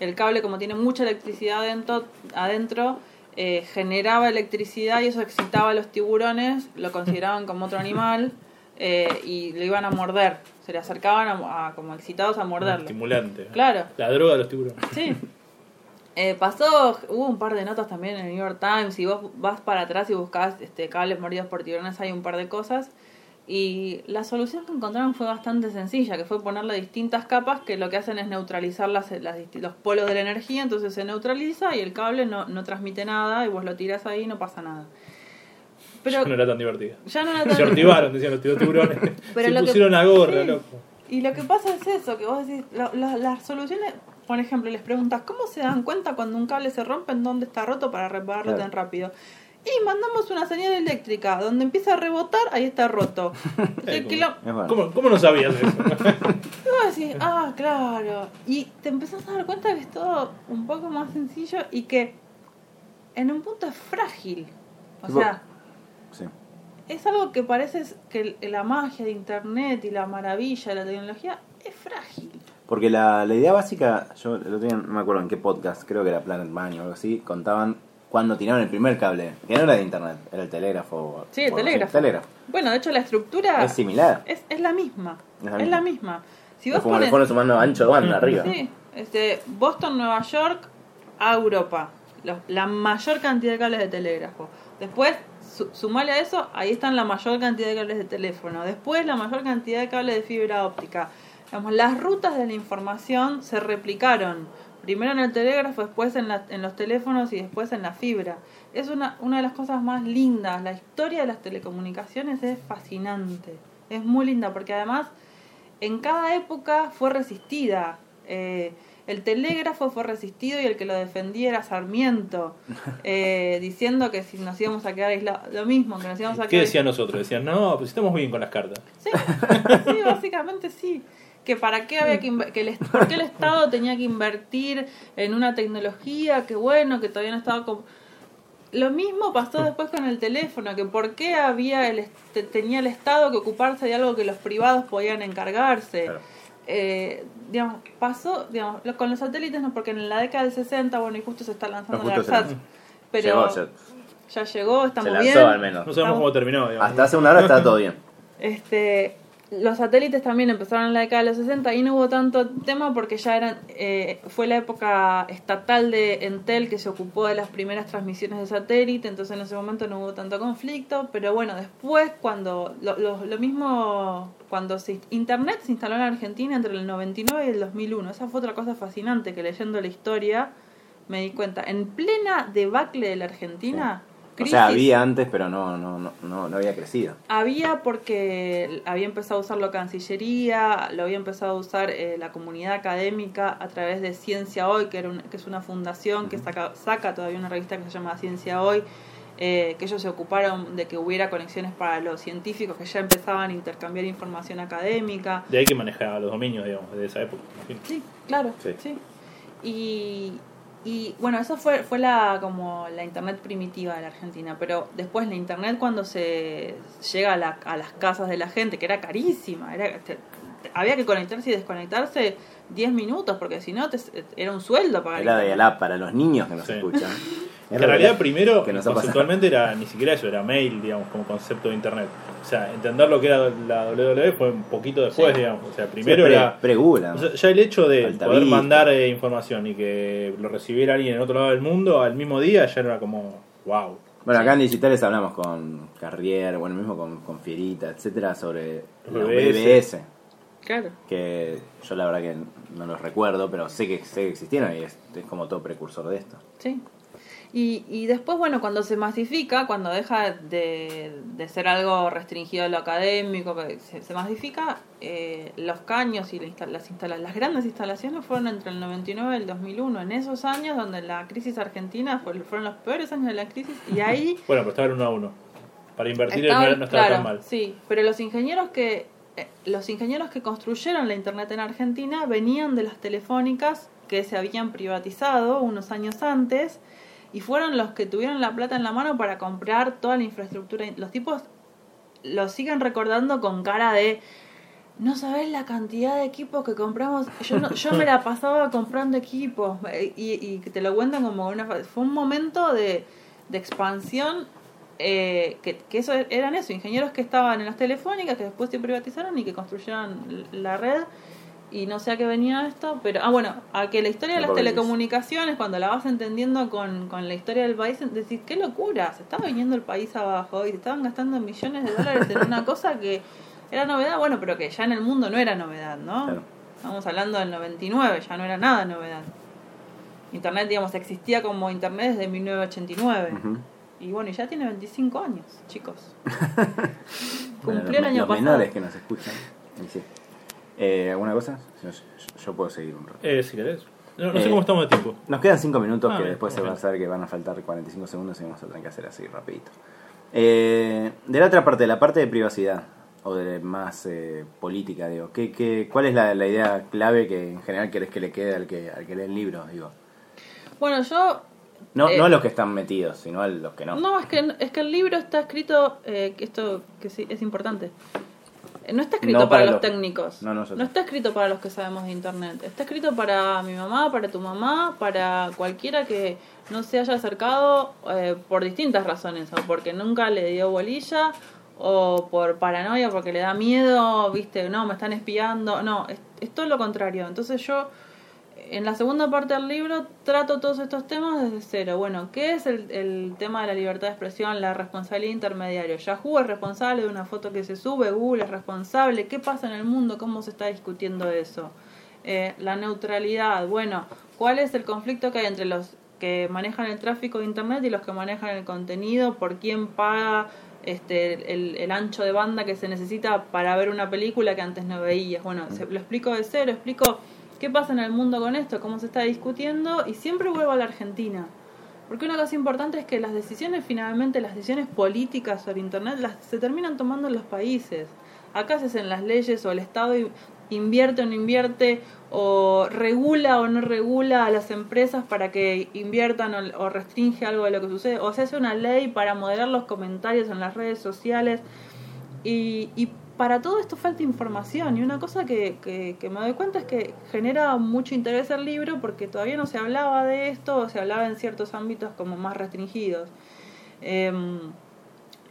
el cable, como tiene mucha electricidad adentro, adentro eh, generaba electricidad y eso excitaba a los tiburones, lo consideraban como otro animal eh, y lo iban a morder. Se le acercaban a, a- como excitados a morderlo. Estimulante. Claro. La droga de los tiburones. Sí. Eh, pasó, hubo un par de notas también en el New York Times. Si vos vas para atrás y buscas este, cables mordidos por tiburones, hay un par de cosas. Y la solución que encontraron fue bastante sencilla, que fue ponerle distintas capas que lo que hacen es neutralizar las, las los polos de la energía, entonces se neutraliza y el cable no, no transmite nada y vos lo tiras ahí y no pasa nada. Pero no era tan divertida. ya no era Se tan... ortivaron, decían los tiburones. [LAUGHS] Pero Se lo que- pusieron a gorra, sí. loco. Y lo que pasa es eso, que vos decís, la- la- las soluciones por ejemplo, les preguntas, ¿cómo se dan cuenta cuando un cable se rompe en dónde está roto para repararlo Claro. tan rápido? Y mandamos una señal eléctrica, donde empieza a rebotar, ahí está roto. [LAUGHS] ¿Cómo, ¿Cómo no sabías eso? Y [LAUGHS] vos decís, ah, claro. Y te empezás a dar cuenta que es todo un poco más sencillo y que en un punto es frágil. O sea. Es algo que parece que la magia de internet y la maravilla de la tecnología es frágil. Porque la, la idea básica, yo el otro día no me acuerdo en qué podcast, creo que era Planet Money o algo así, contaban cuando tiraron el primer cable, que no era de internet, era el telégrafo. Sí, el telégrafo. telégrafo. Bueno, de hecho la estructura Es similar. es, es la misma. Es Es la misma. misma. Si Es vos pones, sumando ancho de banda arriba. sí, este, Boston, Nueva York, a Europa. Los- la mayor cantidad de cables de telégrafo. Después, su, sumale a eso, ahí están la mayor cantidad de cables de teléfono. Después, la mayor cantidad de cables de fibra óptica. Digamos, las rutas de la información se replicaron. Primero en el telégrafo, después en, en los teléfonos y después en la fibra. Es una, una de las cosas más lindas. La historia de las telecomunicaciones es fascinante. Es muy linda porque además en cada época fue resistida. Eh, el telégrafo fue resistido y el que lo defendía era Sarmiento, eh, [LAUGHS] diciendo que si nos íbamos a quedar aislados, lo mismo, que nos íbamos a ¿Qué quedar decían nosotros? Decían, no, pues estamos bien con las cartas. Sí, sí, básicamente sí. Que para qué había que, que el, por qué el Estado tenía que invertir en una tecnología que bueno, que todavía no estaba como lo mismo pasó después con el teléfono, que por qué había el, tenía el Estado que ocuparse de algo que los privados podían encargarse. Claro. Eh, digamos, pasó, digamos, lo- con los satélites no, porque en la década del 60, bueno, y justo se está lanzando No, la justo se ARSAT, pero Llegó, se, ya llegó, estamos se lanzó bien. al menos. No sabemos cómo terminó. digamos. Hasta hace una hora estaba todo bien. [LAUGHS] Este, los satélites también empezaron en la década de los 60 y no hubo tanto tema porque ya eran eh, fue la época estatal de Entel que se ocupó de las primeras transmisiones de satélite, entonces en ese momento no hubo tanto conflicto, pero bueno, después cuando lo, lo, lo mismo cuando se, Internet se instaló en Argentina entre el 99 y el 2001, esa fue otra cosa fascinante que leyendo la historia me di cuenta, en plena debacle de la Argentina, O sea, había antes, pero no, no, no, no, no había crecido. había porque había empezado a usarlo Cancillería, lo había empezado a usar eh, la comunidad académica a través de Ciencia Hoy, que, era un- que es una fundación que saca, saca todavía una revista que se llama Ciencia Hoy, eh, que ellos se ocuparon de que hubiera conexiones para los científicos que ya empezaban a intercambiar información académica. De ahí que manejaba los dominios, digamos, de esa época. Sí, claro, Sí. sí. Y, y bueno, eso fue, fue la como la internet primitiva de la Argentina, pero después la internet cuando se llega a, la- a las casas de la gente, que era carísima, era, te- te- había que conectarse y desconectarse 10 minutos, porque si no te- era un sueldo pagar Era de. Alap para los niños que nos Sí. escuchan. [LAUGHS] Que en realidad primero, que conceptualmente era ni siquiera eso, era mail, digamos, como concepto de internet. O sea, entender lo que era la WWE fue un poquito después, Sí. digamos. O sea, primero pre, era... O sea, ya el hecho de Altavista. poder mandar eh, información y que lo recibiera alguien en otro lado del mundo al mismo día ya era como, wow. Bueno, acá en Digitales hablamos con Carrier, bueno, mismo con, con Fierita, etcétera, sobre BBS. BBS. Claro. Que yo la verdad que no los recuerdo, pero sé que, sé que existieron y es, es como todo precursor de esto. Sí. Y, y después, bueno, cuando se masifica, cuando deja de, de ser algo restringido a lo académico, se, se masifica, eh, los caños y las, instala- las grandes instalaciones fueron entre el 99 y el 2001. En esos años donde la crisis argentina fue- fueron los peores años de la crisis y ahí [LAUGHS] Bueno, pero estaba en uno a uno. Para invertir no, Estaban- era- no estaba claro, tan mal. Sí, pero los ingenieros que eh, los ingenieros que construyeron la internet en Argentina venían de las telefónicas que se habían privatizado unos años antes y fueron los que tuvieron la plata en la mano para comprar toda la infraestructura. Los tipos lo siguen recordando con cara de no sabes la cantidad de equipos que compramos. Yo no, yo me la [LAUGHS] pasaba comprando equipos y, y te lo cuentan como una fue un momento de, de expansión eh, que, que eso eran eso, ingenieros que estaban en las telefónicas que después se privatizaron y que construyeron la red y no sé a qué venía esto, pero ah bueno, a que la historia de las telecomunicaciones cuando la vas entendiendo con, con la historia del país decís, qué locura, se estaba viniendo el país abajo y se estaban gastando millones de dólares en una cosa que era novedad, bueno, pero que ya en el mundo no era novedad, ¿no? Claro. Estamos hablando del 99, ya no era nada novedad. Internet, digamos, existía como Internet desde 1989. Ujú. Y bueno, y ya tiene 25 años, chicos. [LAUGHS] Bueno, Cumplió el año los pasado. menores que nos escuchan. Sí. Eh, ¿Alguna cosa? Yo, puedo seguir un rato. Eh, si querés. No, no sé Eh, cómo estamos de tiempo. Nos quedan 5 minutos Ah, que bien, después se va a saber que van a faltar 45 segundos y vamos a tener que hacer así rapidito. Eh, de la otra parte, la parte de privacidad o de más eh, política, digo, ¿qué, qué, ¿cuál es la, la idea clave que en general querés que le quede al que, al que lee el libro? Digo? Bueno, yo No, Eh, no a los que están metidos, sino a los que no. No, es que, es que el libro está escrito, eh, que esto que sí, es importante. No está escrito No para, para los los- técnicos. No, no, está escrito para los que sabemos de internet. Está escrito para mi mamá, para tu mamá, para cualquiera que no se haya acercado eh, por distintas razones. O porque nunca le dio bolilla, o por paranoia, porque le da miedo, viste, no, me están espiando. No, es, es todo lo contrario. Entonces yo en la segunda parte del libro trato todos estos temas desde cero. Bueno, ¿qué es el, el tema de la libertad de expresión, la responsabilidad intermediaria? Yahoo es responsable de una foto que se sube, Google es responsable. ¿Qué pasa en el mundo? ¿Cómo se está discutiendo eso? Eh, la neutralidad, bueno, ¿cuál es el conflicto que hay entre los que manejan el tráfico de Internet y los que manejan el contenido? ¿Por quién paga? Este, el, el ancho de banda que se necesita para ver una película que antes no veías. Bueno, se- lo explico de cero, explico qué pasa en el mundo con esto, cómo se está discutiendo y siempre vuelvo a la Argentina. Porque una cosa importante es que las decisiones, finalmente, las decisiones políticas sobre Internet, las, se terminan tomando en los países. Acá se hacen las leyes o el Estado invierte o no invierte, o regula o no regula a las empresas para que inviertan o, o restringe algo de lo que sucede, o se hace una ley para moderar los comentarios en las redes sociales. Y, y para todo esto falta información. Y una cosa que, que, que me doy cuenta es que genera mucho interés el libro porque todavía no se hablaba de esto o se hablaba en ciertos ámbitos como más restringidos. Em,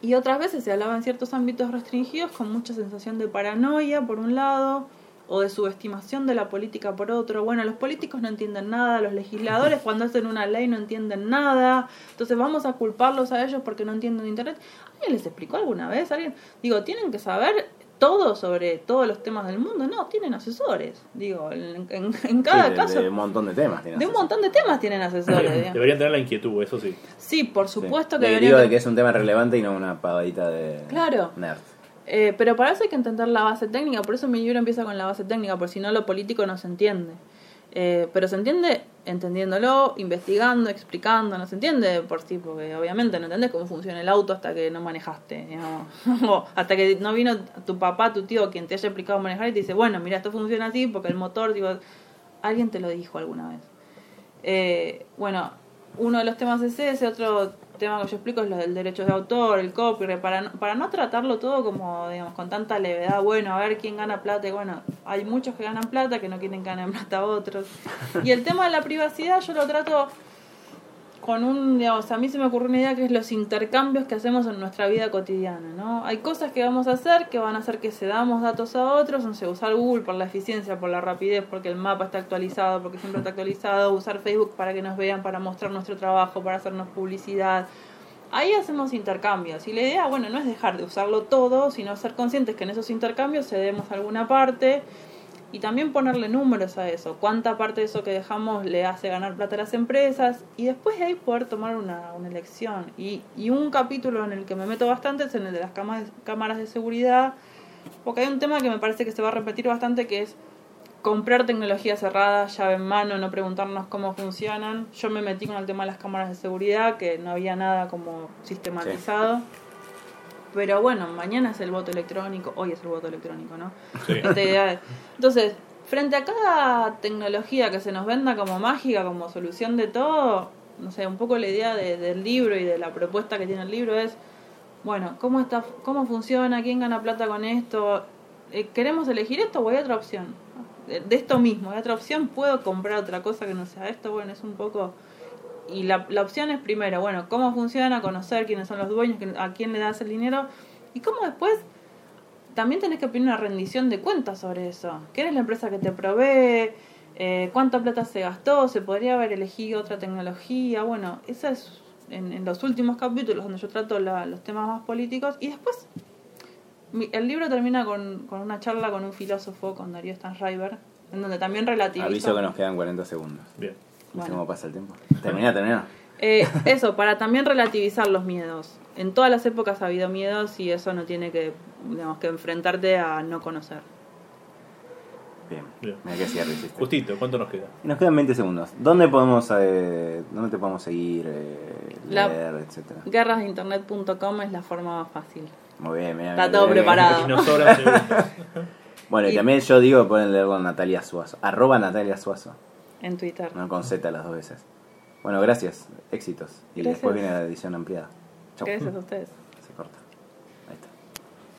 y otras veces se hablaba en ciertos ámbitos restringidos con mucha sensación de paranoia por un lado o de subestimación de la política por otro. Bueno, los políticos no entienden nada, los legisladores cuando hacen una ley no entienden nada, entonces vamos a culparlos a ellos porque no entienden Internet. ¿Alguien les explicó alguna vez? ¿Alguien? Digo, tienen que saber todo sobre todos los temas del mundo. No, tienen asesores. Digo, en, en- en cada Sí, de, caso, de un montón de temas. tiene de un asesor. montón de temas tienen asesores. Deberían tener la inquietud, eso sí. Sí, por Sí. supuesto que De- deberían Digo de que- que es un tema relevante y no una pavadita de Claro. nerd. Eh, pero para eso hay que entender la base técnica, por eso mi libro empieza con la base técnica, porque si no lo político no se entiende. Eh, pero se entiende entendiéndolo, investigando, explicando, no se entiende por sí, porque obviamente no entendés cómo funciona el auto hasta que no manejaste, [LAUGHS] hasta que no vino tu papá, tu tío, quien te haya explicado manejar y te dice, bueno, mira, esto funciona así porque el motor, digo, alguien te lo dijo alguna vez. Eh, bueno, uno de los temas es ese, otro tema que yo explico es lo del derecho de autor, el copyright, para no, para no tratarlo todo como, digamos, con tanta levedad, bueno, a ver quién gana plata, y bueno, hay muchos que ganan plata que no quieren que ganen [LAUGHS] plata otros. Y el tema de la privacidad yo lo trato con un, digamos, a mí se me ocurrió una idea que es los intercambios que hacemos en nuestra vida cotidiana, ¿no? Hay cosas que vamos a hacer que van a hacer que cedamos datos a otros, no sé, usar Google por la eficiencia, por la rapidez, porque el mapa está actualizado, porque siempre está actualizado, usar Facebook para que nos vean, para mostrar nuestro trabajo, para hacernos publicidad. Ahí hacemos intercambios y la idea, bueno, no es dejar de usarlo todo, sino ser conscientes que en esos intercambios cedemos alguna parte y también ponerle números a eso, cuánta parte de eso que dejamos le hace ganar plata a las empresas y después de ahí poder tomar una, una elección. Y, y un capítulo en el que me meto bastante es en el de las cámaras, cámaras de seguridad, porque hay un tema que me parece que se va a repetir bastante que es comprar tecnología cerrada, llave en mano, no preguntarnos cómo funcionan. Yo me metí con el tema de las cámaras de seguridad, que no había nada como sistematizado. Pero bueno, mañana es el voto electrónico, hoy es el voto electrónico, ¿no? Sí. Esta idea de- Entonces, frente a cada tecnología que se nos venda como mágica, como solución de todo, no sé, un poco la idea de- del libro y de la propuesta que tiene el libro es, bueno, ¿cómo, está, cómo funciona? ¿Quién gana plata con esto? Eh, ¿Queremos elegir esto o hay otra opción? De, de esto mismo, hay otra opción, ¿puedo comprar otra cosa que no sea esto? Bueno, es un poco... Y la, la opción es primero, bueno, cómo funciona, conocer quiénes son los dueños, a quién le das el dinero y cómo después también tenés que pedir una rendición de cuentas sobre eso. ¿Quién es la empresa que te provee? Eh, ¿Cuánta plata se gastó? ¿Se podría haber elegido otra tecnología? Bueno, eso es en, en los últimos capítulos donde yo trato la- los temas más políticos. Y después, mi- el libro termina con, con una charla con un filósofo, con Darío Stanriver, en donde también relativiza... Aviso que nos quedan 40 segundos. Bien. No sé Bueno. cómo pasa el tiempo. Termina, termina. Eh, eso, para también relativizar los miedos. En todas las épocas ha habido miedos y eso no tiene que, digamos, que enfrentarte a no conocer. Bien. Bien. Mira qué cierre hiciste. Justito, ¿cuánto nos queda? Nos quedan 20 segundos. ¿Dónde podemos, eh, dónde te podemos seguir, eh, La- leer, etcétera? Guerrasdeinternet.com es la forma más fácil. Muy bien, mira, Está mira, todo mira, preparado. [LAUGHS] Bueno, y, Y- también yo digo que pueden leerlo en Natalia Suazo. Arroba Natalia Suazo. En Twitter. No con Z las dos veces. Bueno, gracias. Éxitos. Y Gracias. después viene la edición ampliada. Chau. Gracias a ustedes.